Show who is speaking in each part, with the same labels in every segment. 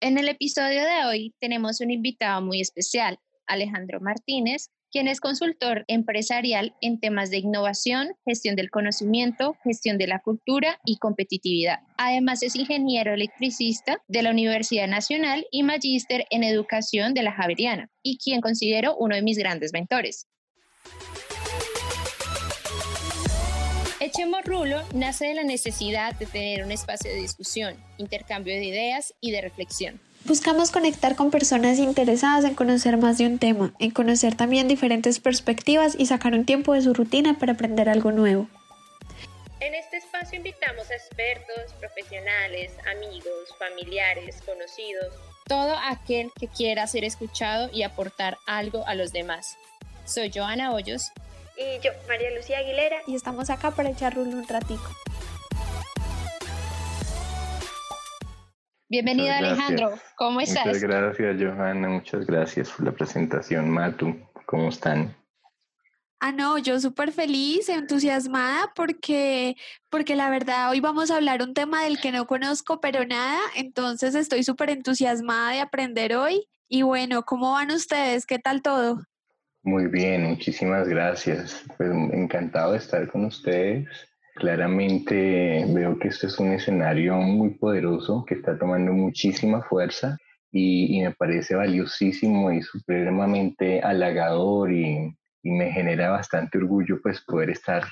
Speaker 1: En el episodio de hoy tenemos un invitado muy especial, Alejandro Martínez, quien es consultor empresarial en temas de innovación, gestión del conocimiento, gestión de la cultura y competitividad. Además es ingeniero electricista de la Universidad Nacional y magíster en educación de la Javeriana y quien considero uno de mis grandes mentores. Echemos Rulo nace de la necesidad de tener un espacio de discusión, intercambio de ideas y de reflexión.
Speaker 2: Buscamos conectar con personas interesadas en conocer más de un tema, en conocer también diferentes perspectivas y sacar un tiempo de su rutina para aprender algo nuevo.
Speaker 1: En este espacio invitamos a expertos, profesionales, amigos, familiares, conocidos, todo aquel que quiera ser escuchado y aportar algo a los demás. Soy Joana Hoyos
Speaker 3: y yo, María Lucía Aguilera.
Speaker 2: Y estamos acá para echar rulo un ratico.
Speaker 1: Bienvenido Alejandro, ¿cómo estás?
Speaker 4: Muchas gracias Johanna, muchas gracias por la presentación. Matu, ¿cómo están?
Speaker 2: Ah, no, yo súper feliz, entusiasmada porque, porque la verdad hoy vamos a hablar un tema del que no conozco pero nada, entonces estoy súper entusiasmada de aprender hoy. Y bueno, ¿cómo van ustedes? ¿Qué tal todo?
Speaker 4: Muy bien, muchísimas gracias. Pues encantado de estar con ustedes. Claramente veo que este es un escenario muy poderoso que está tomando muchísima fuerza y, me parece valiosísimo y supremamente halagador y, y, me genera bastante orgullo pues poder estar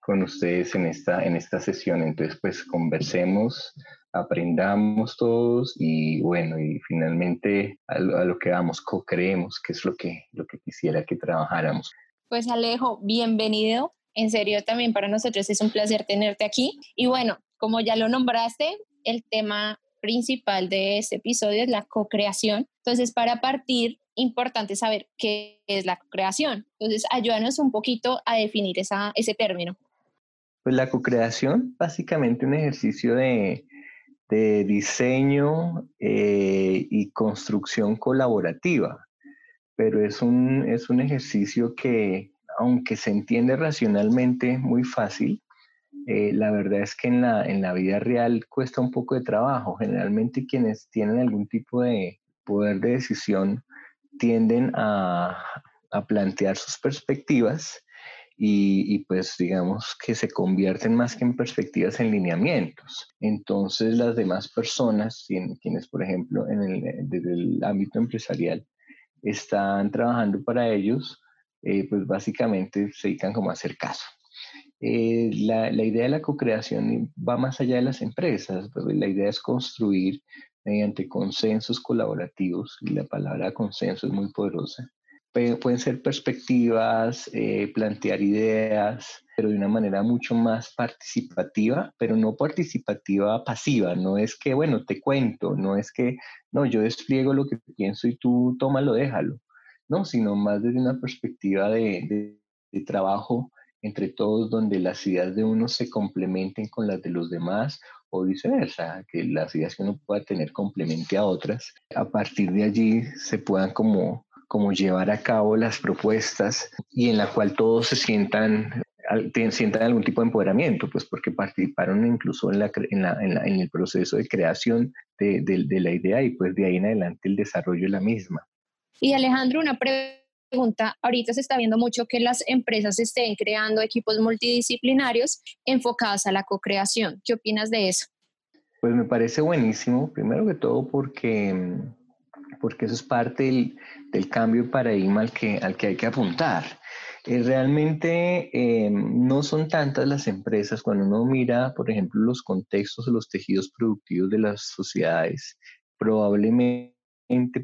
Speaker 4: con ustedes en esta, en esta sesión. Entonces pues conversemos aprendamos todos y bueno, y finalmente a lo, que vamos, co-creemos, que es lo que, lo que quisiera que trabajáramos.
Speaker 1: Pues Alejo, bienvenido. En serio, también para nosotros es un placer tenerte aquí. Y bueno, como ya lo nombraste, el tema principal de este episodio es la co-creación. Entonces, para partir, importante saber qué es la co-creación. Entonces, ayúdanos un poquito a definir esa, ese término.
Speaker 4: Pues la co-creación, básicamente un ejercicio de, de diseño eh, y construcción colaborativa, pero es un, es un ejercicio que, aunque se entiende racionalmente muy fácil, eh, la verdad es que en la, en la vida real cuesta un poco de trabajo. Generalmente quienes tienen algún tipo de poder de decisión tienden a, a plantear sus perspectivas y, pues digamos que se convierten más que en perspectivas en lineamientos. Entonces las demás personas, quienes por ejemplo en el, desde el ámbito empresarial están trabajando para ellos, eh, pues básicamente se dedican como a hacer caso. Eh, la, la, idea de la co-creación va más allá de las empresas, la idea es construir mediante consensos colaborativos, y la palabra consenso es muy poderosa, pueden ser perspectivas, eh, plantear ideas, pero de una manera mucho más participativa, pero no participativa pasiva. No es que, bueno, te cuento, no es que, no, yo despliego lo que pienso y tú tómalo, déjalo. No, sino más desde una perspectiva de, de trabajo entre todos, donde las ideas de uno se complementen con las de los demás o viceversa, que las ideas que uno pueda tener complemente a otras. A partir de allí se puedan como como llevar a cabo las propuestas y en la cual todos se sientan sientan algún tipo de empoderamiento, pues porque participaron incluso en, la, en, el proceso de creación de, de, la idea y pues de ahí en adelante el desarrollo de la misma.
Speaker 1: Y Alejandro, una pregunta, ahorita se está viendo mucho que las empresas estén creando equipos multidisciplinarios enfocados a la co-creación. ¿Qué opinas de eso?
Speaker 4: Pues me parece buenísimo, primero que todo porque porque eso es parte del, cambio de paradigma al que, al que hay que apuntar. Eh, realmente eh, no son tantas las empresas, cuando uno mira, por ejemplo, los contextos o los tejidos productivos de las sociedades, probablemente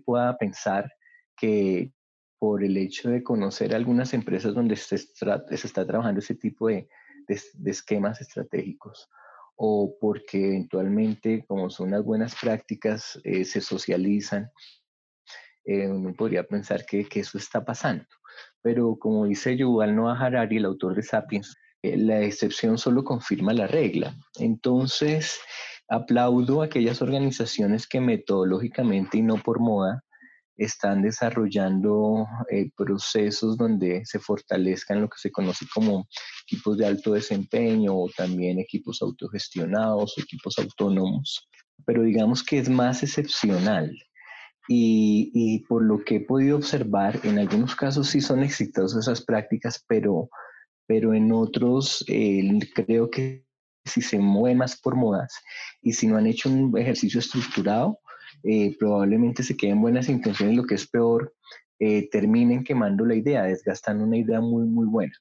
Speaker 4: pueda pensar que por el hecho de conocer algunas empresas donde se se está trabajando ese tipo de, de, esquemas estratégicos, o porque eventualmente, como son las buenas prácticas, eh, se socializan eh, uno podría pensar que, eso está pasando. Pero como dice Yuval Noah Harari, el autor de Sapiens, eh, la excepción solo confirma la regla. Entonces, aplaudo a aquellas organizaciones que metodológicamente y no por moda están desarrollando eh, procesos donde se fortalezcan lo que se conoce como equipos de alto desempeño o también equipos autogestionados o equipos autónomos pero digamos que es más excepcional. Y, por lo que he podido observar, en algunos casos sí son exitosas esas prácticas, pero, pero en otros eh, creo que si se mueven más por modas y si no han hecho un ejercicio estructurado, eh, probablemente se queden buenas intenciones, lo que es peor, eh, terminen quemando la idea, desgastando una idea muy, muy buena.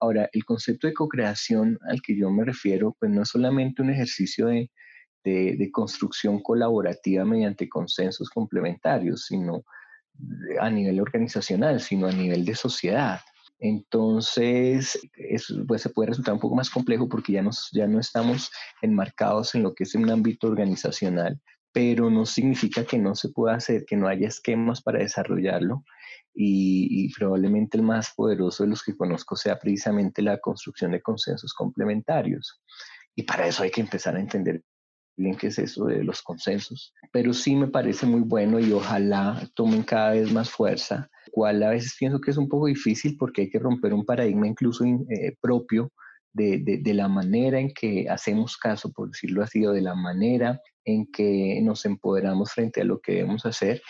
Speaker 4: Ahora, el concepto de co-creación al que yo me refiero, pues no es solamente un ejercicio de, de, construcción colaborativa mediante consensos complementarios, sino a nivel organizacional, sino a nivel de sociedad. Entonces, eso pues, se puede resultar un poco más complejo porque ya, nos, ya no estamos enmarcados en lo que es un ámbito organizacional, pero no significa que no se pueda hacer, que no haya esquemas para desarrollarlo. Y, probablemente el más poderoso de los que conozco sea precisamente la construcción de consensos complementarios. Y para eso hay que empezar a entender bien qué es eso de los consensos, pero sí me parece muy bueno y ojalá tomen cada vez más fuerza, cual a veces pienso que es un poco difícil porque hay que romper un paradigma incluso eh, propio de, de, la manera en que hacemos caso, por decirlo así, o de la manera en que nos empoderamos frente a lo que debemos hacer.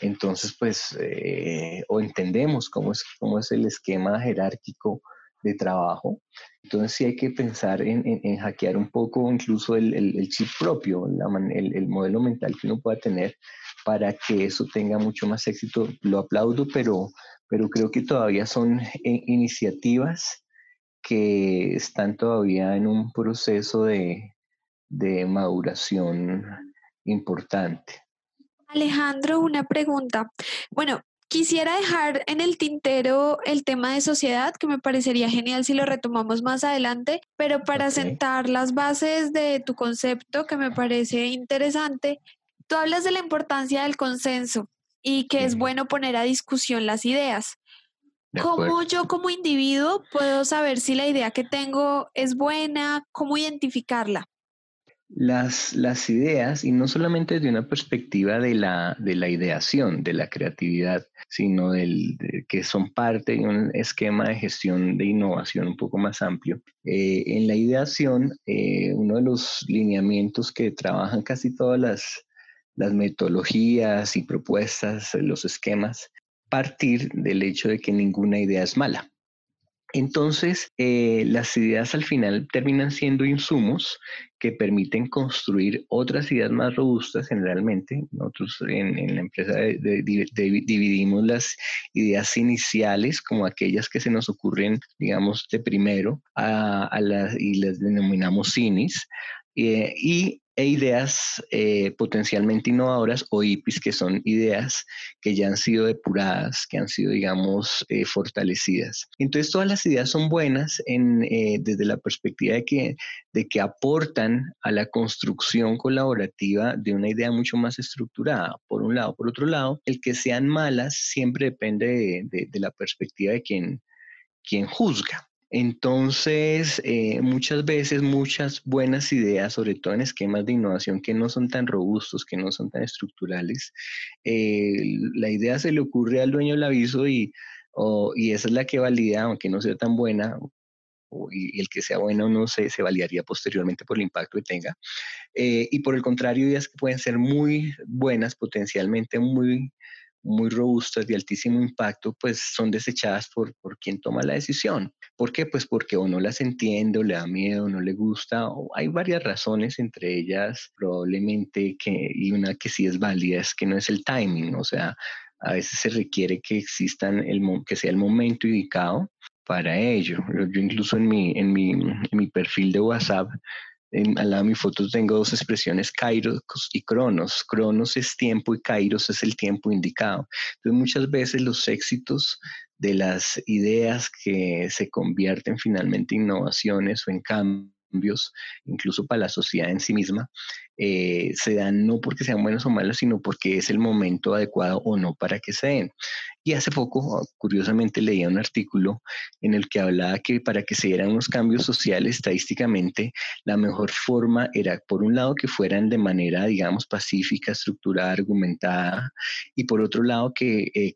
Speaker 4: Entonces, pues, eh, o entendemos cómo es, cómo es el esquema jerárquico de trabajo. Entonces sí hay que pensar en, en, hackear un poco incluso el, el, chip propio, el, el, modelo mental que uno pueda tener para que eso tenga mucho más éxito. Lo aplaudo, pero, pero creo que todavía son iniciativas que están todavía en un proceso de, de maduración importante.
Speaker 2: Alejandro, una pregunta. Bueno, Quisiera dejar en el tintero el tema de sociedad, que me parecería genial si lo retomamos más adelante, pero para sentar las bases de tu concepto, que me parece interesante, tú hablas de la importancia del consenso y que es bueno poner a discusión las ideas. ¿Cómo yo como individuo puedo saber si la idea que tengo es buena? ¿Cómo identificarla?
Speaker 4: Las, ideas, y no solamente desde una perspectiva de la, de la ideación, de la creatividad, sino del, que son parte de un esquema de gestión de innovación un poco más amplio. Eh, en la ideación, eh, uno de los lineamientos que trabajan casi todas las, las metodologías y propuestas, los esquemas, partir del hecho de que ninguna idea es mala. Entonces, eh, las ideas al final terminan siendo insumos que permiten construir otras ideas más robustas generalmente. Nosotros en, la empresa dividimos las ideas iniciales como aquellas que se nos ocurren, digamos, de primero a, las, y las denominamos CINIS. Eh, y e ideas eh, potencialmente innovadoras o IPIs, que son ideas que ya han sido depuradas, que han sido, digamos, eh, fortalecidas. Entonces, todas las ideas son buenas en, eh, desde la perspectiva de que, de que aportan a la construcción colaborativa de una idea mucho más estructurada, por un lado. Por otro lado, el que sean malas siempre depende de, de la perspectiva de quien, quien juzga. Entonces, eh, muchas veces muchas buenas ideas, sobre todo en esquemas de innovación que no son tan robustos, que no son tan estructurales, eh, la idea se le ocurre al dueño del aviso y, y esa es la que valida, aunque no sea tan buena, y, el que sea bueno no se, se validaría posteriormente por el impacto que tenga. Eh, y por el contrario, ideas que pueden ser muy buenas, potencialmente muy muy robustas de altísimo impacto, pues son desechadas por, por quien toma la decisión. ¿Por qué? Pues porque o no las entiende, o le da miedo, o no le gusta, o hay varias razones, entre ellas probablemente que, y una que sí es válida, es que no es el timing, o sea, a veces se requiere que existan, el, que sea el momento indicado para ello. Yo incluso en mi, en mi, en mi perfil de WhatsApp al lado de mi foto tengo dos expresiones, kairos y cronos. Cronos es tiempo y kairos es el tiempo indicado. Entonces muchas veces los éxitos de las ideas que se convierten finalmente en innovaciones o en cambios, incluso para la sociedad en sí misma, eh, se dan no porque sean buenos o malos, sino porque es el momento adecuado o no para que se den. Y hace poco, curiosamente, leía un artículo en el que hablaba que para que se dieran unos cambios sociales, estadísticamente, la mejor forma era, por un lado, que fueran de manera, digamos, pacífica, estructurada, argumentada, y por otro lado, que eh,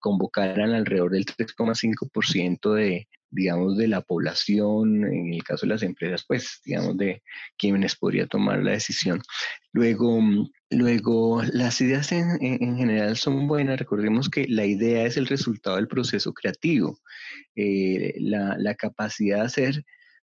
Speaker 4: convocaran alrededor del 3,5% de, digamos, de la población, en el caso de las empresas, pues, digamos, de quienes podría tomar la decisión. Luego, luego las ideas en, general son buenas. Recordemos que la idea es el resultado del proceso creativo. Eh, la, la capacidad de hacer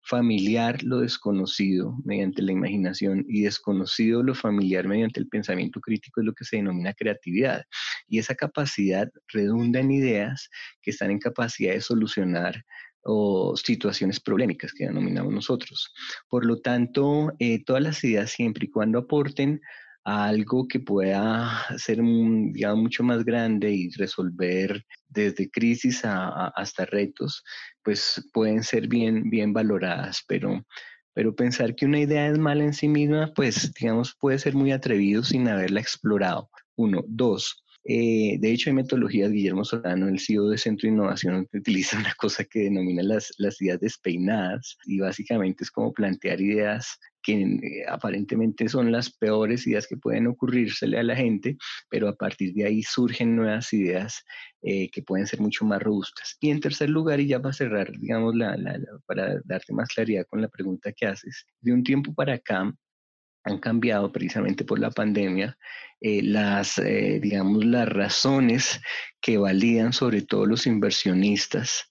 Speaker 4: familiar lo desconocido mediante la imaginación y desconocido lo familiar mediante el pensamiento crítico es lo que se denomina creatividad. Y esa capacidad redunda en ideas que están en capacidad de solucionar o situaciones problemáticas que denominamos nosotros. Por lo tanto, eh, todas las ideas siempre y cuando aporten algo que pueda ser digamos, mucho más grande y resolver desde crisis hasta retos, pues pueden ser bien, bien valoradas, pero, pero pensar que una idea es mala en sí misma, pues digamos, puede ser muy atrevido sin haberla explorado. Uno. Dos, eh, de hecho, hay metodologías, Guillermo Solano, el CEO de Centro de Innovación, utiliza una cosa que denomina las, ideas despeinadas y básicamente es como plantear ideas que eh, aparentemente son las peores ideas que pueden ocurrírsele a la gente, pero a partir de ahí surgen nuevas ideas eh, que pueden ser mucho más robustas. Y en tercer lugar, y ya para cerrar, digamos, para darte más claridad con la pregunta que haces, de un tiempo para acá, han cambiado precisamente por la pandemia, eh, las, eh, digamos, las razones que validan sobre todo los inversionistas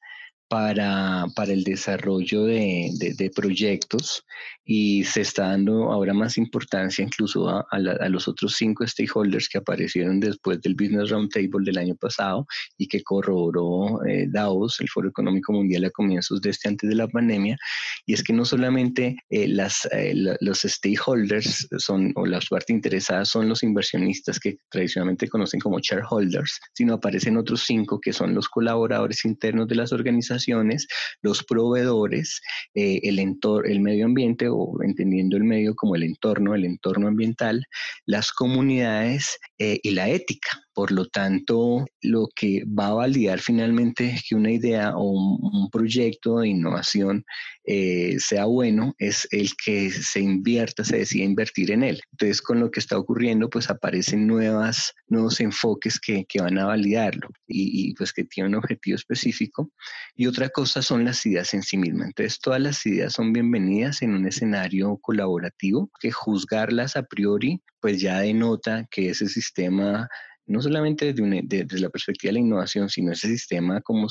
Speaker 4: para, para el desarrollo de, de, proyectos y se está dando ahora más importancia incluso a, a, los otros cinco stakeholders que aparecieron después del Business Roundtable del año pasado y que corroboró eh, Davos, el Foro Económico Mundial a comienzos de este antes de la pandemia, y es que no solamente eh, las, eh, los stakeholders son o las partes interesadas son los inversionistas que tradicionalmente conocen como shareholders, sino aparecen otros cinco que son los colaboradores internos de las organizaciones los proveedores, eh, el, entorno, el medio ambiente o entendiendo el medio como el entorno, el entorno ambiental, las comunidades eh, y la ética. Por lo tanto, lo que va a validar finalmente que una idea o un, proyecto de innovación eh, sea bueno es el que se invierta, se decida invertir en él. Entonces, con lo que está ocurriendo, pues aparecen nuevas, nuevos enfoques que, que van a validarlo y, y, pues que tienen un objetivo específico. Y otra cosa son las ideas en sí mismas. Entonces, todas las ideas son bienvenidas en un escenario colaborativo, que juzgarlas a priori, pues ya denota que ese sistema no solamente desde, la perspectiva de la innovación, sino ese sistema como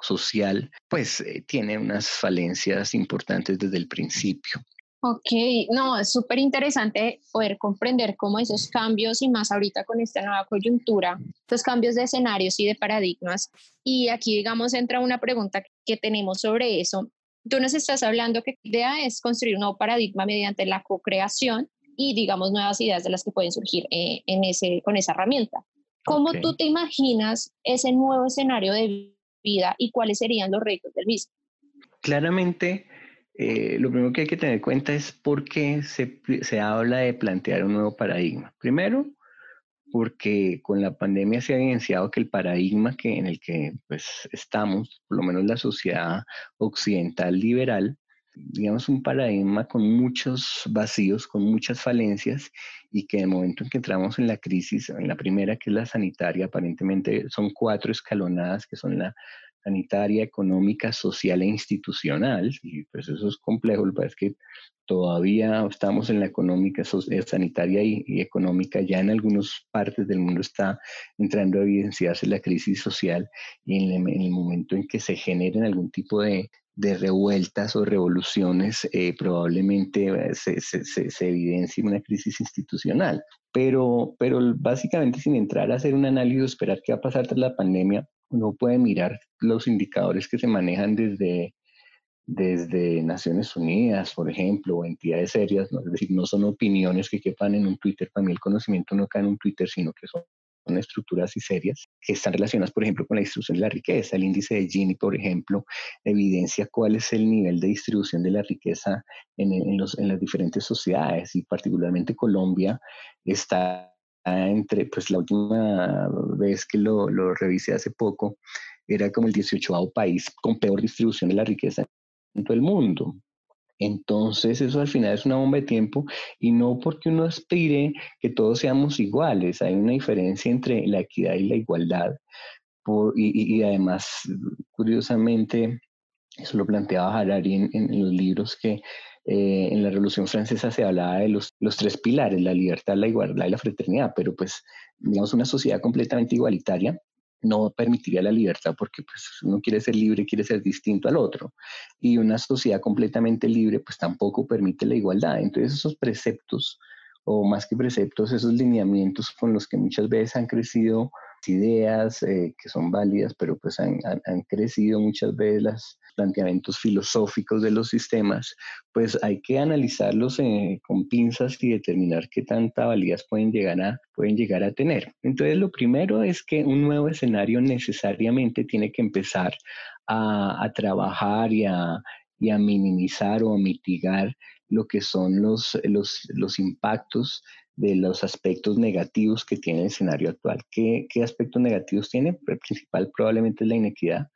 Speaker 4: social, pues eh, tiene unas falencias importantes desde el principio.
Speaker 1: Ok, no, es súper interesante poder comprender cómo esos cambios y más ahorita con esta nueva coyuntura, los cambios de escenarios y de paradigmas. Y aquí, digamos, entra una pregunta que tenemos sobre eso. Tú nos estás hablando que la idea es construir un nuevo paradigma mediante la co-creación y, digamos, nuevas ideas de las que pueden surgir eh, en ese, con esa herramienta. ¿Cómo tú te imaginas ese nuevo escenario de vida y cuáles serían los retos del mismo?
Speaker 4: Claramente, eh, lo primero que hay que tener en cuenta es por qué se, se habla de plantear un nuevo paradigma. Primero, porque con la pandemia se ha evidenciado que el paradigma que, en el que pues, estamos, por lo menos la sociedad occidental liberal, digamos, un paradigma con muchos vacíos, con muchas falencias y que en el momento en que entramos en la crisis, en la primera que es la sanitaria, aparentemente son cuatro escalonadas que son la sanitaria, económica, social e institucional, y pues eso es complejo, lo que es que todavía estamos en la económica, eh, sanitaria y, económica, ya en algunas partes del mundo está entrando a evidenciarse la crisis social y en el momento en que se generen algún tipo de, de revueltas o revoluciones, eh, probablemente se, se, evidencie una crisis institucional. Pero, pero básicamente sin entrar a hacer un análisis, esperar qué va a pasar tras la pandemia, uno puede mirar los indicadores que se manejan desde, desde Naciones Unidas, por ejemplo, o entidades serias, ¿no? es decir, no son opiniones que quepan en un Twitter, para mí el conocimiento no cae en un Twitter, sino que son estructuras y serias que están relacionadas, por ejemplo, con la distribución de la riqueza. El índice de Gini, por ejemplo, evidencia cuál es el nivel de distribución de la riqueza en las diferentes sociedades y particularmente Colombia está entre, pues la última vez que lo, lo revisé hace poco, era como el 18 país con peor distribución de la riqueza en todo el mundo. Entonces eso al final es una bomba de tiempo y no porque uno aspire que todos seamos iguales, hay una diferencia entre la equidad y la igualdad. y, además, curiosamente, Eso lo planteaba Harari en, los libros que eh, en la Revolución Francesa se hablaba de los, los tres pilares, la libertad, la igualdad y la fraternidad, pero pues, digamos, una sociedad completamente igualitaria no permitiría la libertad porque pues uno quiere ser libre, quiere ser distinto al otro. Y una sociedad completamente libre pues tampoco permite la igualdad. Entonces esos preceptos, o más que preceptos, esos lineamientos con los que muchas veces han crecido ideas eh, que son válidas, pero pues han, han, crecido muchas veces los planteamientos filosóficos de los sistemas, pues hay que analizarlos eh, con pinzas y determinar qué tanta validez pueden llegar, a, pueden llegar a tener. Entonces, lo primero es que un nuevo escenario necesariamente tiene que empezar a, a trabajar y a, y a minimizar o a mitigar lo que son los, los, los impactos de los aspectos negativos que tiene el escenario actual. ¿Qué, qué aspectos negativos tiene? El principal probablemente es la inequidad,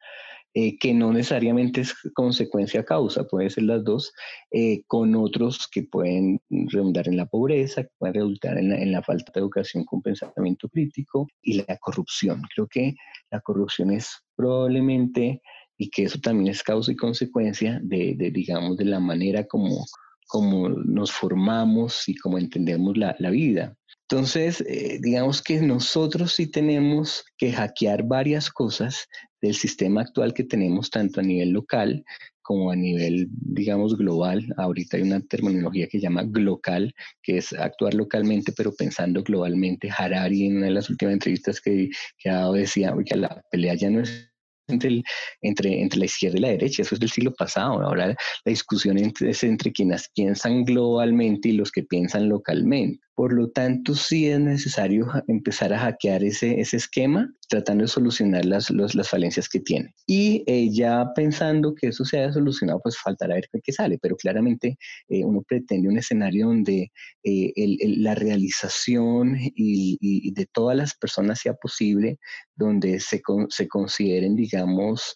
Speaker 4: eh, que no necesariamente es consecuencia causa, puede ser las dos, eh, con otros que pueden redundar en la pobreza, que pueden resultar en la, la, falta de educación con pensamiento crítico y la corrupción. Creo que la corrupción es probablemente, y que eso también es causa y consecuencia de, digamos, de la manera como cómo nos formamos y cómo entendemos la, vida. Entonces, eh, digamos que nosotros sí tenemos que hackear varias cosas del sistema actual que tenemos, tanto a nivel local como a nivel, digamos, global. Ahorita hay una terminología que llama glocal, que es actuar localmente, pero pensando globalmente. Harari, en una de las últimas entrevistas que, que ha dado, decía que la pelea ya no es entre, entre, entre la izquierda y la derecha, eso es del siglo pasado. Ahora la discusión es entre quienes piensan globalmente y los que piensan localmente. Por lo tanto, sí es necesario empezar a hackear ese esquema, tratando de solucionar las, las falencias que tiene. Y eh, ya pensando que eso se haya solucionado, pues faltará ver qué sale, pero claramente eh, uno pretende un escenario donde eh, la realización y, de todas las personas sea posible, donde se, se consideren, digamos,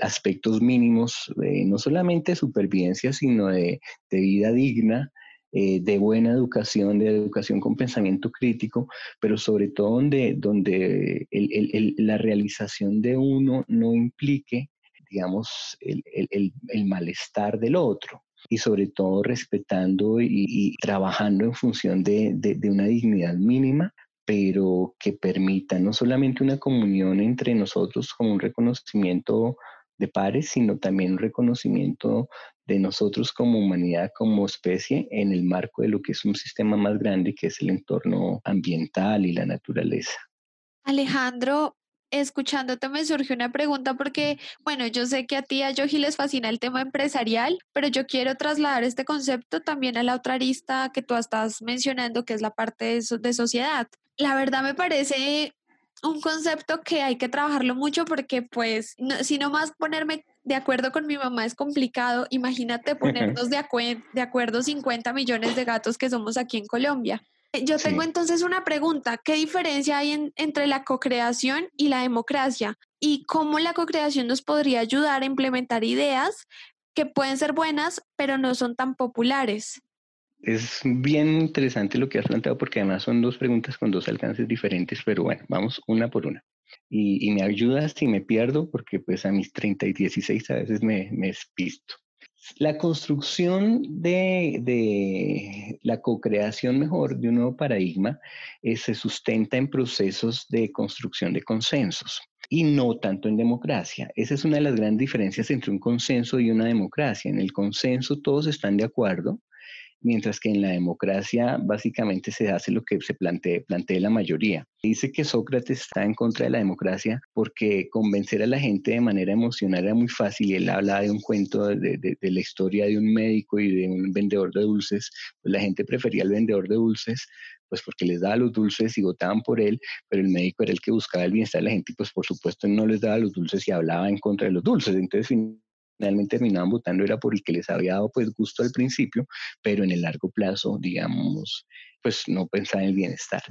Speaker 4: aspectos mínimos, no solamente de supervivencia, sino de, de vida digna, eh, de buena educación, de educación con pensamiento crítico, pero sobre todo donde, donde la realización de uno no implique, digamos, el, malestar del otro. Y sobre todo respetando y, trabajando en función de, una dignidad mínima, pero que permita no solamente una comunión entre nosotros como un reconocimiento de pares, sino también un reconocimiento de nosotros como humanidad, como especie, en el marco de lo que es un sistema más grande, que es el entorno ambiental y la naturaleza.
Speaker 2: Alejandro, escuchándote me surgió una pregunta porque, bueno, yo sé que a ti, a Yogi, les fascina el tema empresarial, pero yo quiero trasladar este concepto también a la otra arista que tú estás mencionando, que es la parte de, de sociedad. La verdad me parece un concepto que hay que trabajarlo mucho porque pues no más ponerme de acuerdo con mi mamá es complicado, imagínate ponernos de, de acuerdo 50 millones de gatos que somos aquí en Colombia. Eh, yo tengo entonces una pregunta, ¿qué diferencia hay entre la cocreación y la democracia? ¿Y cómo la cocreación nos podría ayudar a implementar ideas que pueden ser buenas, pero no son tan populares?
Speaker 4: Es bien interesante lo que has planteado porque además son dos preguntas con dos alcances diferentes, pero bueno, vamos una por una. Y, me ayudas si me pierdo porque pues a mis 30 y 16 a veces me, me despisto. La construcción de, de la co-creación mejor de un nuevo paradigma eh, se sustenta en procesos de construcción de consensos y no tanto en democracia. Esa es una de las grandes diferencias entre un consenso y una democracia. En el consenso todos están de acuerdo, mientras que en la democracia básicamente se hace lo que se plantee, la mayoría. Dice que Sócrates está en contra de la democracia porque convencer a la gente de manera emocional era muy fácil él habla de un cuento de, de, la historia de un médico y de un vendedor de dulces, pues la gente prefería al vendedor de dulces pues porque les daba los dulces y votaban por él, pero el médico era el que buscaba el bienestar de la gente y pues por supuesto no les daba los dulces y hablaba en contra de los dulces. Entonces finalmente terminaban votando era por el que les había dado pues gusto al principio, pero en el largo plazo, digamos, pues no pensar en el bienestar.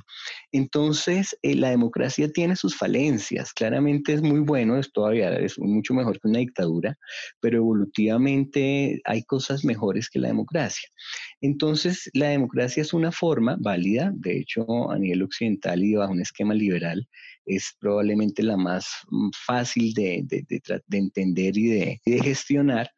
Speaker 4: Entonces, eh, la democracia tiene sus falencias, claramente es muy bueno, es todavía es mucho mejor que una dictadura, pero evolutivamente hay cosas mejores que la democracia. Entonces, la democracia es una forma válida, de hecho, a nivel occidental y bajo un esquema liberal, es probablemente la más mm, fácil de, entender y de, gestionar,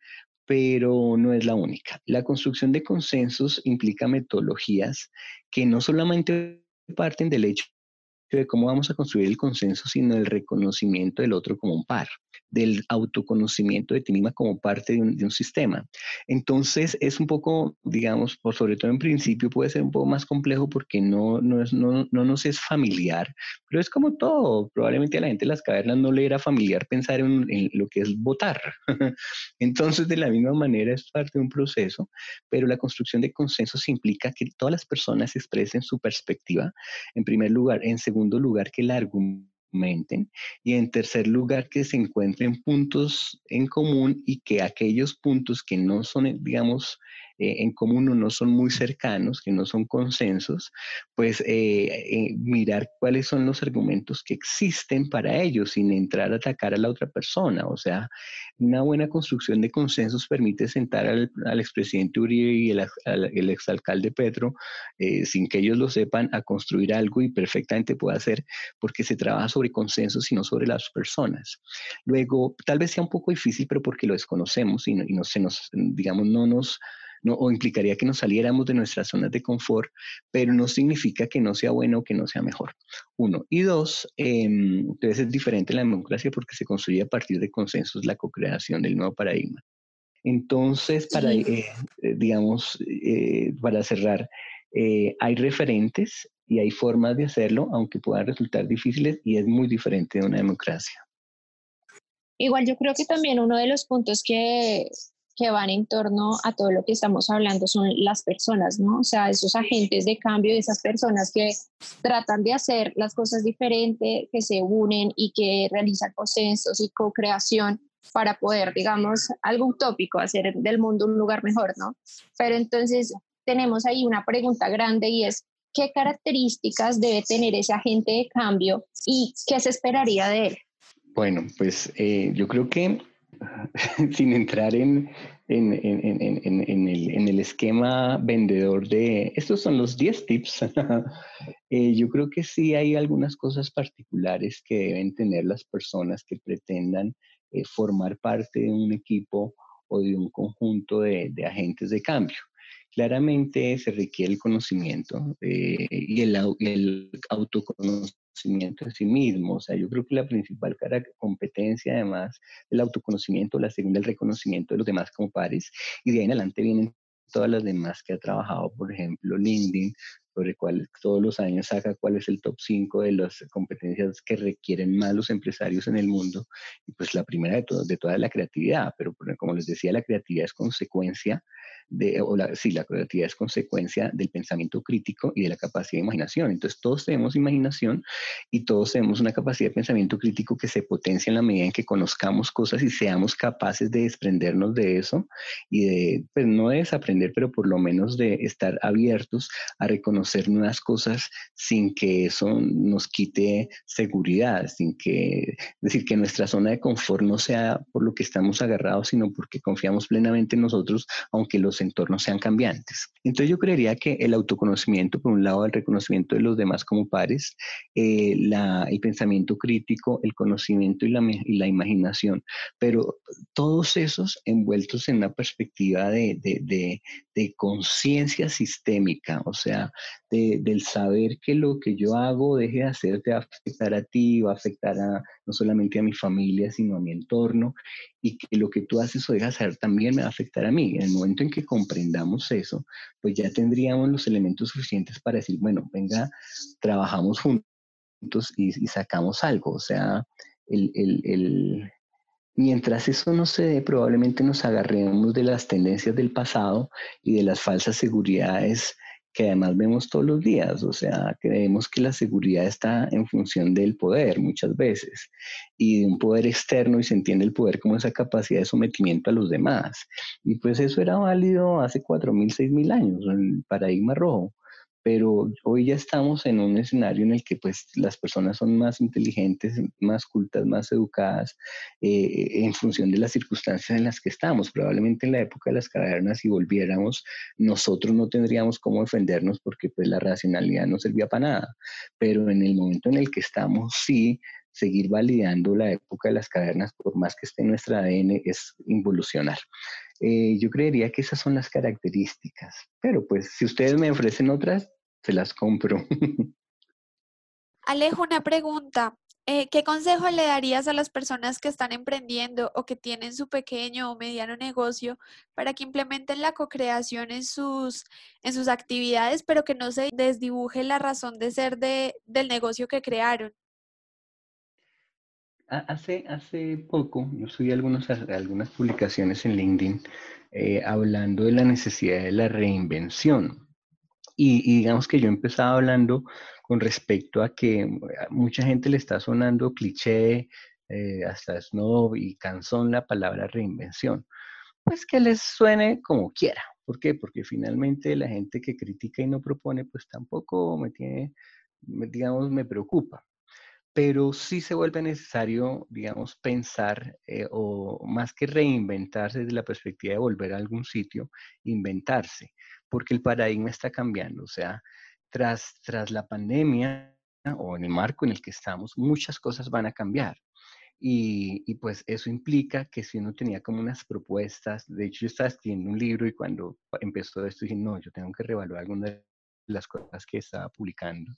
Speaker 4: pero no es la única. La construcción de consensos implica metodologías que no solamente parten del hecho de cómo vamos a construir el consenso, sino el reconocimiento del otro como un par del autoconocimiento de ti misma como parte de un, sistema. Entonces es un poco, digamos, por sobre todo en principio puede ser un poco más complejo porque no, no, es, no, no nos es familiar, pero es como todo. Probablemente a la gente de las cavernas no le era familiar pensar en, en lo que es votar. Entonces de la misma manera es parte de un proceso, pero la construcción de consensos implica que todas las personas expresen su perspectiva, en primer lugar. En segundo lugar, que el argumento y en tercer lugar que se encuentren puntos en común y que aquellos puntos que no son, digamos, eh, en común o no son muy cercanos, que no son consensos, pues eh, eh, mirar cuáles son los argumentos que existen para ellos sin entrar a atacar a la otra persona. O sea, una buena construcción de consensos permite sentar al, expresidente Uribe y el, el exalcalde Petro, sin que ellos lo sepan, a construir algo y perfectamente puede hacer, porque se trabaja sobre consensos y no sobre las personas. Luego, tal vez sea un poco difícil, pero porque lo desconocemos y y no se nos, digamos, no nos o implicaría que nos saliéramos de nuestras zonas de confort, pero no significa que no sea bueno o que no sea mejor. Uno. Y dos, eh, debe ser diferente la democracia porque se construye a partir de consensos la co-creación del nuevo paradigma. Entonces, para, eh, eh, digamos, eh, para cerrar, hay referentes y hay formas de hacerlo, aunque puedan resultar difíciles, y es muy diferente de una democracia.
Speaker 1: Igual yo creo que también uno de los puntos que que van en torno a todo lo que estamos hablando son las personas, ¿no? O sea, esos agentes de cambio, esas personas que tratan de hacer las cosas diferentes, que se unen y que realizan consensos y co-creación para poder, digamos, algo utópico, hacer del mundo un lugar mejor, ¿no? Pero entonces tenemos ahí una pregunta grande y es, ¿qué características debe tener ese agente de cambio y qué se esperaría de él?
Speaker 4: Bueno, pues eh, yo creo que sin entrar en, en, el, esquema vendedor de, estos son los 10 tips, eh, yo creo que sí hay algunas cosas particulares que deben tener las personas que pretendan eh, formar parte de un equipo o de un conjunto de, agentes de cambio. Claramente se requiere el conocimiento eh, y el, el autoconocimiento conocimiento de sí mismo. O sea, yo creo que la principal competencia, además del autoconocimiento, la segunda, el reconocimiento de los demás como pares, y de ahí en adelante vienen todas las demás que ha trabajado, por ejemplo, LinkedIn, sobre cuál todos los años saca cuál es el top 5 de las competencias que requieren más los empresarios en el mundo. Y pues la primera de, todo, de toda es la creatividad, pero como les decía, la creatividad es consecuencia de, o la, sí, la creatividad es consecuencia del pensamiento crítico y de la capacidad de imaginación. Entonces todos tenemos imaginación y todos tenemos una capacidad de pensamiento crítico que se potencia en la medida en que conozcamos cosas y seamos capaces de desprendernos de eso y de, pues no de desaprender, pero por lo menos de estar abiertos a reconocer nuevas cosas sin que eso nos quite seguridad, sin que, es decir, que nuestra zona de confort no sea por lo que estamos agarrados, sino porque confiamos plenamente en nosotros, aunque los entornos sean cambiantes. Entonces yo creería que el autoconocimiento, por un lado, el reconocimiento de los demás como pares, eh, la, el pensamiento crítico, el conocimiento y la, y la, imaginación, pero todos esos envueltos en una perspectiva de, de, de, conciencia sistémica, o sea, del saber que lo que yo hago deje de hacer te afectar a ti, va afectar a, no solamente a mi familia, sino a mi entorno, y que lo que tú haces o dejas hacer también me va a afectar a mí. En el momento en que comprendamos eso, pues ya tendríamos los elementos suficientes para decir, bueno, venga, trabajamos juntos y, sacamos algo. O sea, el, el, el, mientras eso no se dé, probablemente nos agarremos de las tendencias del pasado y de las falsas seguridades que además vemos todos los días, o sea, creemos que la seguridad está en función del poder muchas veces y de un poder externo y se entiende el poder como esa capacidad de sometimiento a los demás. Y pues eso era válido hace 4.000, 6.000 años, en el paradigma rojo. Pero hoy ya estamos en un escenario en el que pues las personas son más inteligentes, más cultas, más educadas eh, en función de las circunstancias en las que estamos. Probablemente en la época de las cavernas, si volviéramos, nosotros no tendríamos cómo defendernos porque pues la racionalidad no servía para nada, pero en el momento en el que estamos sí seguir validando la época de las cavernas, por más que esté en nuestra ADN, es involucionar. Eh, yo creería que esas son las características, pero pues si ustedes me ofrecen otras, se las compro.
Speaker 2: Alejo, una pregunta. Eh, ¿Qué consejo le darías a las personas que están emprendiendo o que tienen su pequeño o mediano negocio para que implementen la co-creación en sus, en sus actividades, pero que no se desdibuje la razón de ser de, del negocio que crearon?
Speaker 4: Hace, hace poco yo subí algunos, algunas publicaciones en LinkedIn eh, hablando de la necesidad de la reinvención. Y, digamos que yo empezaba hablando con respecto a que mucha gente le está sonando cliché, eh, hasta snob y cansón la palabra reinvención. Pues que les suene como quiera. ¿Por qué? Porque finalmente la gente que critica y no propone, pues tampoco me tiene, digamos, me preocupa. Pero sí se vuelve necesario, digamos, pensar eh, o más que reinventarse desde la perspectiva de volver a algún sitio, inventarse porque el paradigma está cambiando. O sea, tras, tras la pandemia o en el marco en el que estamos, muchas cosas van a cambiar. Y, y, pues eso implica que si uno tenía como unas propuestas, de hecho yo estaba escribiendo un libro y cuando empezó esto dije, no, yo tengo que revaluar algunas de las cosas que estaba publicando,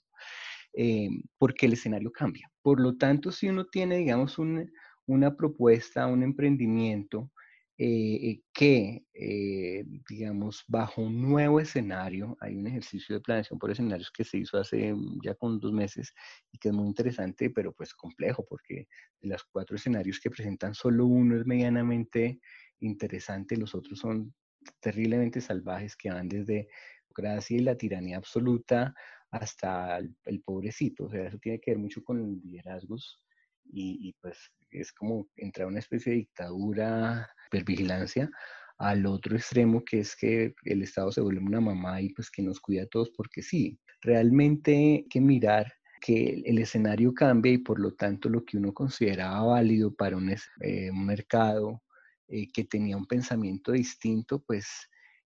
Speaker 4: eh, porque el escenario cambia. Por lo tanto, si uno tiene, digamos, un, una propuesta, un emprendimiento, eh, que, eh, digamos, bajo un nuevo escenario, hay un ejercicio de planeación por escenarios que se hizo hace mm, ya con dos meses y que es muy interesante, pero pues complejo, porque de los cuatro escenarios que presentan, solo uno es medianamente interesante, los otros son terriblemente salvajes que van desde democracia y la tiranía absoluta hasta el, el pobrecito, o sea, eso tiene que ver mucho con liderazgos y, pues es como entrar a una especie de dictadura, hipervigilancia, al otro extremo que es que el Estado se vuelve una mamá y pues que nos cuida a todos porque sí, realmente que mirar que el escenario cambia y por lo tanto lo que uno consideraba válido para un, eh, mercado eh, que tenía un pensamiento distinto, pues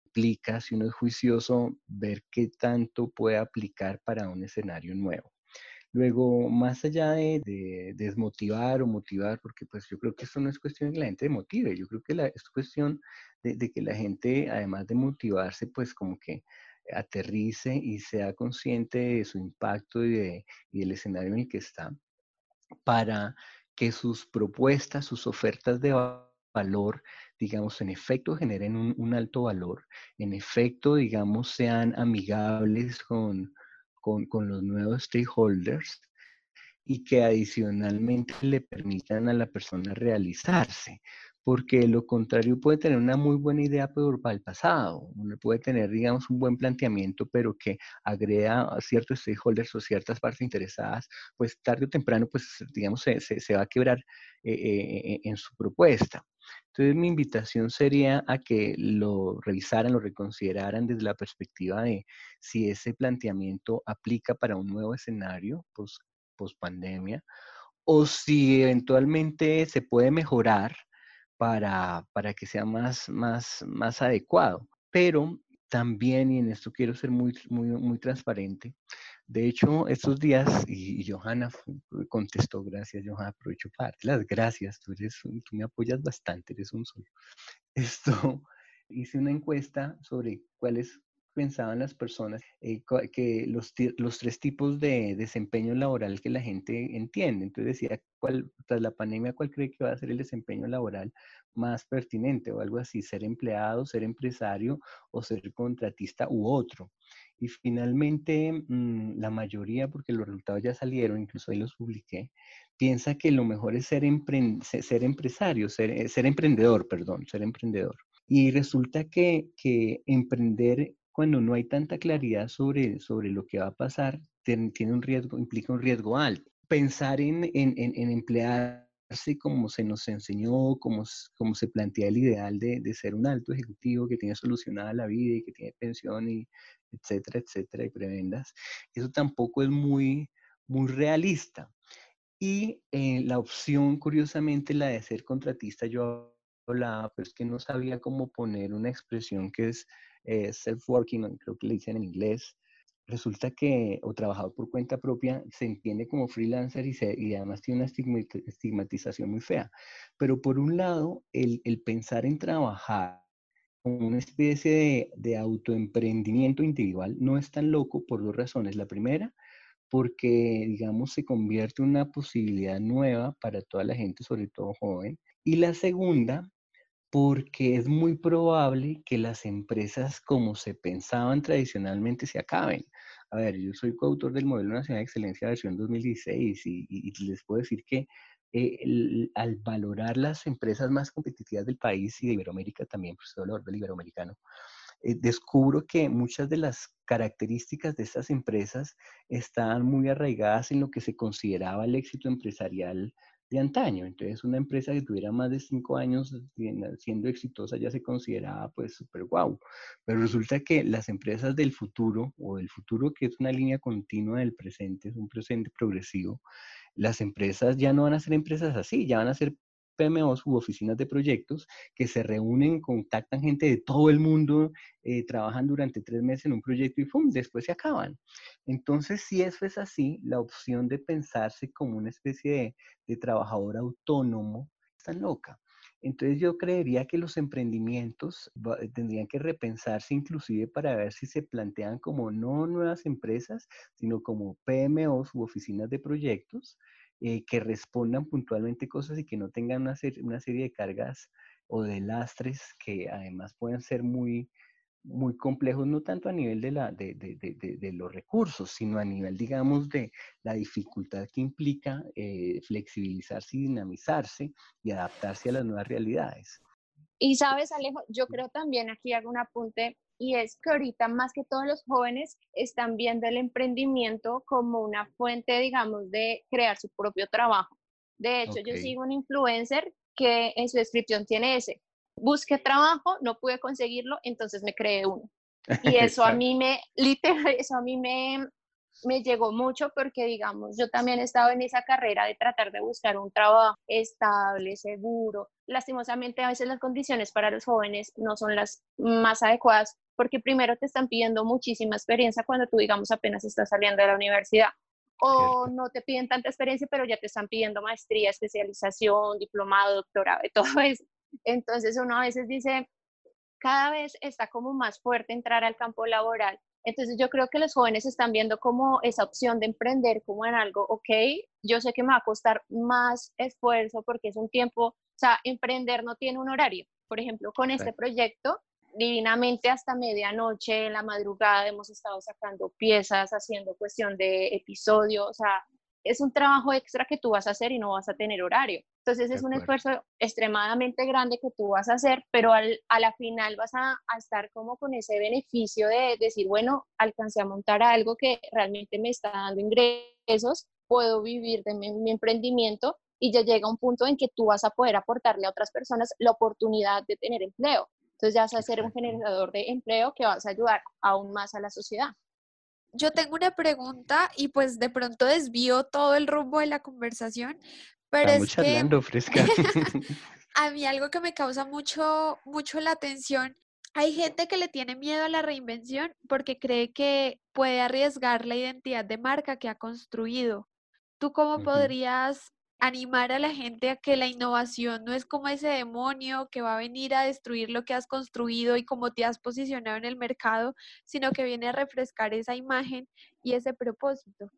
Speaker 4: implica, si uno es juicioso, ver qué tanto puede aplicar para un escenario nuevo. Luego, más allá de, desmotivar o motivar, porque pues yo creo que esto no es cuestión de que la gente motive, yo creo que la, es cuestión de, que la gente, además de motivarse, pues como que aterrice y sea consciente de su impacto y, de, del escenario en el que está, para que sus propuestas, sus ofertas de valor, digamos, en efecto generen un, un alto valor, en efecto, digamos, sean amigables con con, los nuevos stakeholders y que adicionalmente le permitan a la persona realizarse, porque lo contrario puede tener una muy buena idea, pero para el pasado. Uno puede tener, digamos, un buen planteamiento, pero que agrega a ciertos stakeholders o ciertas partes interesadas, pues tarde o temprano, pues, digamos, se, se, va a quebrar eh, eh, en su propuesta. Entonces mi invitación sería a que lo revisaran, lo reconsideraran desde la perspectiva de si ese planteamiento aplica para un nuevo escenario post, post pandemia o si eventualmente se puede mejorar para, para que sea más, más, más adecuado. Pero también, y en esto quiero ser muy, muy, muy transparente, de hecho, estos días, y, Johanna contestó, gracias Johanna, aprovecho para darte las gracias, tú, eres, tú me apoyas bastante, eres un sol. Esto, hice una encuesta sobre cuáles pensaban las personas eh, que los, los, tres tipos de desempeño laboral que la gente entiende. Entonces decía, ¿cuál, tras la pandemia, ¿cuál cree que va a ser el desempeño laboral más pertinente o algo así? ¿Ser empleado, ser empresario o ser contratista u otro? Y finalmente, mm, la mayoría, porque los resultados ya salieron, incluso ahí los publiqué, piensa que lo mejor es ser, ser empresario, ser, eh, ser, emprendedor, perdón, ser emprendedor. Y resulta que, que emprender cuando no hay tanta claridad sobre, sobre lo que va a pasar, tiene un riesgo, implica un riesgo alto. Pensar en, en, en emplear como se nos enseñó, como, como se plantea el ideal de, de, ser un alto ejecutivo que tiene solucionada la vida y que tiene pensión y etcétera, etcétera, y prebendas, eso tampoco es muy, muy realista. Y eh, la opción, curiosamente, la de ser contratista, yo hablaba, pero es que no sabía cómo poner una expresión que es eh, self-working, creo que le dicen en inglés, resulta que, o trabajador por cuenta propia, se entiende como freelancer y, se, y además tiene una estigmatización muy fea. Pero por un lado, el, el pensar en trabajar como una especie de, de, autoemprendimiento individual no es tan loco por dos razones. La primera, porque, digamos, se convierte en una posibilidad nueva para toda la gente, sobre todo joven. Y la segunda, porque es muy probable que las empresas como se pensaban tradicionalmente se acaben. A ver, yo soy coautor del Modelo Nacional de Excelencia versión 2016 y, les puedo decir que eh, al valorar las empresas más competitivas del país y de Iberoamérica también, soy valor del iberoamericano, eh, descubro que muchas de las características de estas empresas están muy arraigadas en lo que se consideraba el éxito empresarial de antaño. Entonces, una empresa que tuviera más de cinco años siendo exitosa ya se consideraba pues súper guau. Pero resulta que las empresas del futuro o del futuro que es una línea continua del presente, es un presente progresivo, las empresas ya no van a ser empresas así, ya van a ser PMOs u oficinas de proyectos que se reúnen, contactan gente de todo el mundo, eh, trabajan durante tres meses en un proyecto y ¡pum! después se acaban. Entonces, si eso es así, la opción de pensarse como una especie de, trabajador autónomo está loca. Entonces yo creería que los emprendimientos tendrían que repensarse inclusive para ver si se plantean como no nuevas empresas, sino como PMOs u oficinas de proyectos eh, que respondan puntualmente cosas y que no tengan una, una, serie de cargas o de lastres que además pueden ser muy, muy complejos, no tanto a nivel de, la, de, de, de, los recursos, sino a nivel, digamos, de la dificultad que implica eh, flexibilizarse y dinamizarse y adaptarse a las nuevas realidades.
Speaker 1: Y sabes, Alejo, yo creo también aquí hago un apunte y es que ahorita más que todos los jóvenes están viendo el emprendimiento como una fuente, digamos, de crear su propio trabajo. De hecho, yo sigo un influencer que en su descripción tiene ese, busqué trabajo, no pude conseguirlo, entonces me creé uno. Y eso a mí me, literal, eso a mí me, me llegó mucho porque, digamos, yo también he estado en esa carrera de tratar de buscar un trabajo estable, seguro. Lastimosamente, a veces las condiciones para los jóvenes no son las más adecuadas porque primero te están pidiendo muchísima experiencia cuando tú, digamos, apenas estás saliendo de la universidad. O no te piden tanta experiencia, pero ya te están pidiendo maestría, especialización, diplomado, doctorado, y todo eso. Entonces uno a veces dice, cada vez está como más fuerte entrar al campo laboral entonces yo creo que los jóvenes están viendo como esa opción de emprender como en algo, ok, yo sé que me va a costar más esfuerzo porque es un tiempo, o sea, emprender no tiene un horario. Por ejemplo, con este proyecto, divinamente hasta medianoche, en la madrugada hemos estado sacando piezas, haciendo cuestión de episodio, o sea, es un trabajo extra que tú vas a hacer y no vas a tener horario. Entonces es un esfuerzo extremadamente grande que tú vas a hacer, pero al, a la final vas a, estar como con ese beneficio de decir, bueno, alcancé a montar algo que realmente me está dando ingresos, puedo vivir de mi, emprendimiento y ya llega un punto en que tú vas a poder aportarle a otras personas la oportunidad de tener empleo. Entonces ya vas a ser un generador de empleo que vas a ayudar aún más a la sociedad
Speaker 2: yo tengo una pregunta y pues de pronto desvío todo el rumbo de la conversación, pero es que
Speaker 4: fresca.
Speaker 2: a mí algo que me causa mucho, mucho la atención, hay gente que le tiene miedo a la reinvención porque cree que puede arriesgar la identidad de marca que ha construido. ¿Tú cómo podrías animar a la gente a que la innovación no es como ese demonio que va a venir a destruir lo que has construido y cómo te has posicionado en el mercado, sino que viene a refrescar esa imagen y ese propósito.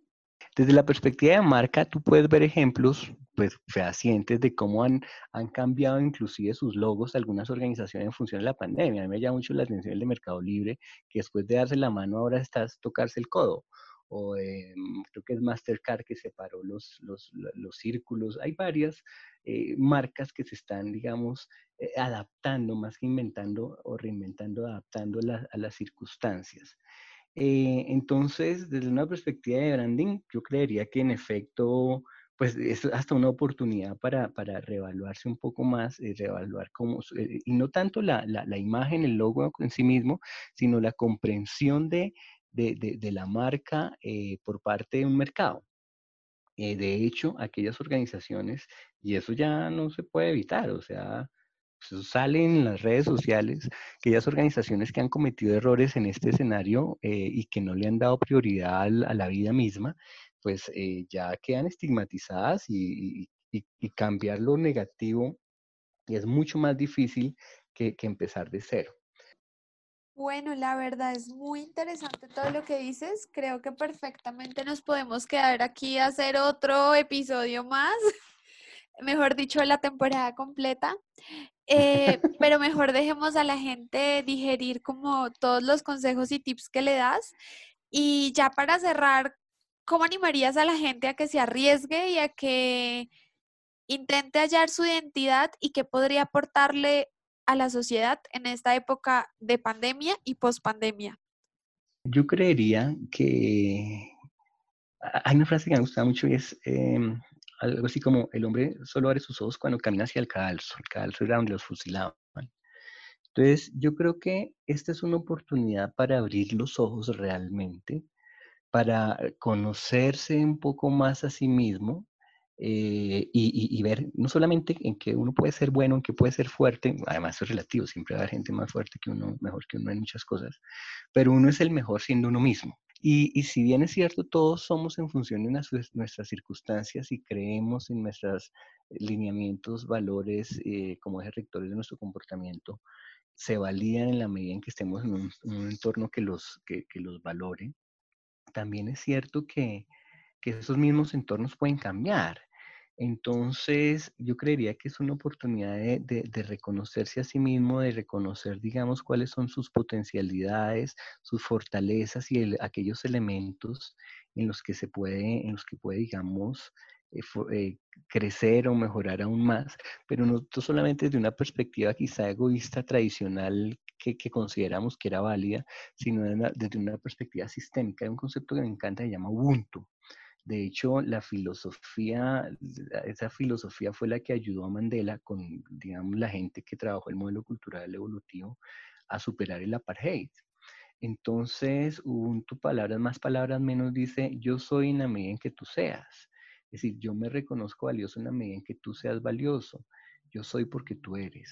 Speaker 4: Desde la perspectiva de marca, tú puedes ver ejemplos pues, fehacientes de cómo han, han cambiado inclusive sus logos algunas organizaciones en función de la pandemia. A mí me llama mucho la atención el de Mercado Libre, que después de darse la mano ahora estás tocarse el codo o creo que es Mastercard que separó los, los, los círculos. Hay varias eh, marcas que se están, digamos, eh, adaptando, más que inventando o reinventando, adaptando a las circunstancias. Eh, entonces, desde una perspectiva de branding, yo creería que en efecto pues es hasta una oportunidad para, para reevaluarse un poco más, y reevaluar cómo, eh, y no tanto la, la, imagen, el logo en sí mismo, sino la comprensión de, de, de, la marca eh, por parte de un mercado. Eh, de hecho, aquellas organizaciones, y eso ya no se puede evitar, o sea, salen en las redes sociales, aquellas organizaciones que han cometido errores en este escenario y que no le han dado prioridad a la vida misma, pues eh, ya quedan estigmatizadas y, cambiar lo negativo y es mucho más difícil que, empezar de cero.
Speaker 2: Bueno, la verdad es muy interesante todo lo que dices. Creo que perfectamente nos podemos quedar aquí a hacer otro episodio más, mejor dicho, la temporada completa. Eh, pero mejor dejemos a la gente digerir como todos los consejos y tips que le das. Y ya para cerrar, ¿cómo animarías a la gente a que se arriesgue y a que intente hallar su identidad y qué podría aportarle a la sociedad en esta época de pandemia y pospandemia?
Speaker 4: Yo creería que hay una frase que me gusta mucho y es em, algo así como el hombre solo abre sus ojos cuando camina hacia el cadalso. El cadalso era donde los fusilaban. Entonces, yo creo que esta es una oportunidad para abrir los ojos realmente para conocerse un poco más a sí mismo eh, y, ver no solamente en que uno puede ser bueno, en que puede ser fuerte, además es relativo, siempre va a haber gente más fuerte que uno, mejor que uno en muchas cosas, pero uno es el mejor siendo uno mismo. Y, si bien es cierto, todos somos en función de nuestras circunstancias y creemos en nuestros lineamientos, valores eh, como ejes rectores de nuestro comportamiento, se valían en la medida en que estemos en un, entorno que los, que los valore también es cierto que, esos mismos entornos pueden cambiar. Entonces, yo creería que es una oportunidad de, reconocerse a sí mismo, de reconocer, digamos, cuáles son sus potencialidades, sus fortalezas y aquellos elementos en los que se puede, en los que puede, digamos, eh, eh, crecer o mejorar aún más, pero no solamente desde una perspectiva quizá egoísta tradicional que, consideramos que era válida, sino desde una perspectiva sistémica. Hay un concepto que me encanta, se llama Ubuntu. De hecho, la filosofía, esa filosofía fue la que ayudó a Mandela con, digamos, la gente que trabajó el modelo cultural evolutivo a superar el apartheid. Entonces, Ubuntu, palabras más, palabras menos, dice, yo soy en la medida en que tú seas. Es decir, yo me reconozco valioso en la medida en que tú seas valioso. Yo soy porque tú eres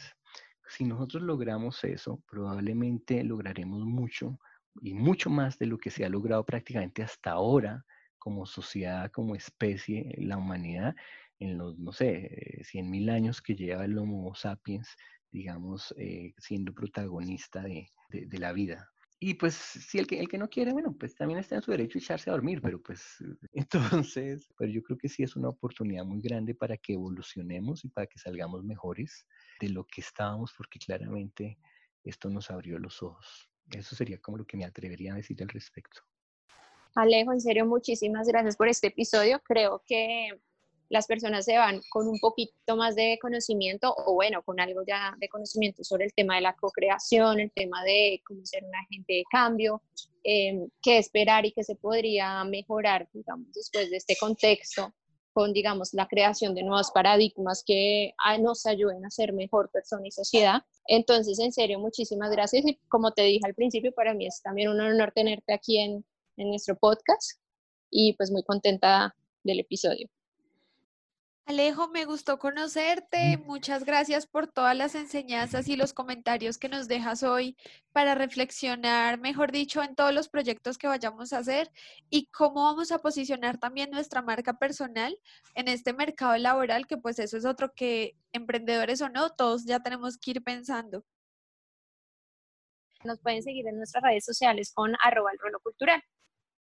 Speaker 4: si nosotros logramos eso, probablemente lograremos mucho y mucho más de lo que se ha logrado prácticamente hasta ahora como sociedad, como especie, la humanidad, en los, no sé, 100.000 años que lleva el Homo sapiens, digamos, eh, siendo protagonista de, de, la vida. Y pues si el que, el que no quiere, bueno, pues también está en su derecho a echarse a dormir, pero pues entonces, pero yo creo que sí es una oportunidad muy grande para que evolucionemos y para que salgamos mejores de lo que estábamos, porque claramente esto nos abrió los ojos. Eso sería como lo que me atrevería a decir al respecto.
Speaker 1: Alejo, en serio, muchísimas gracias por este episodio. Creo que las personas se van con un poquito más de conocimiento o bueno, con algo ya de conocimiento sobre el tema de la co-creación, el tema de cómo ser un agente de cambio, eh, qué esperar y qué se podría mejorar, digamos, después de este contexto con, digamos, la creación de nuevos paradigmas que ah, nos ayuden a ser mejor persona y sociedad. Entonces, en serio, muchísimas gracias. Y como te dije al principio, para mí es también un honor tenerte aquí en, en nuestro podcast y pues muy contenta del episodio.
Speaker 2: Alejo, me gustó conocerte. Muchas gracias por todas las enseñanzas y los comentarios que nos dejas hoy para reflexionar, mejor dicho, en todos los proyectos que vayamos a hacer y cómo vamos a posicionar también nuestra marca personal en este mercado laboral, que pues eso es otro que emprendedores o no, todos ya tenemos que ir pensando.
Speaker 1: Nos pueden seguir en nuestras redes sociales con arroba el rolo cultural.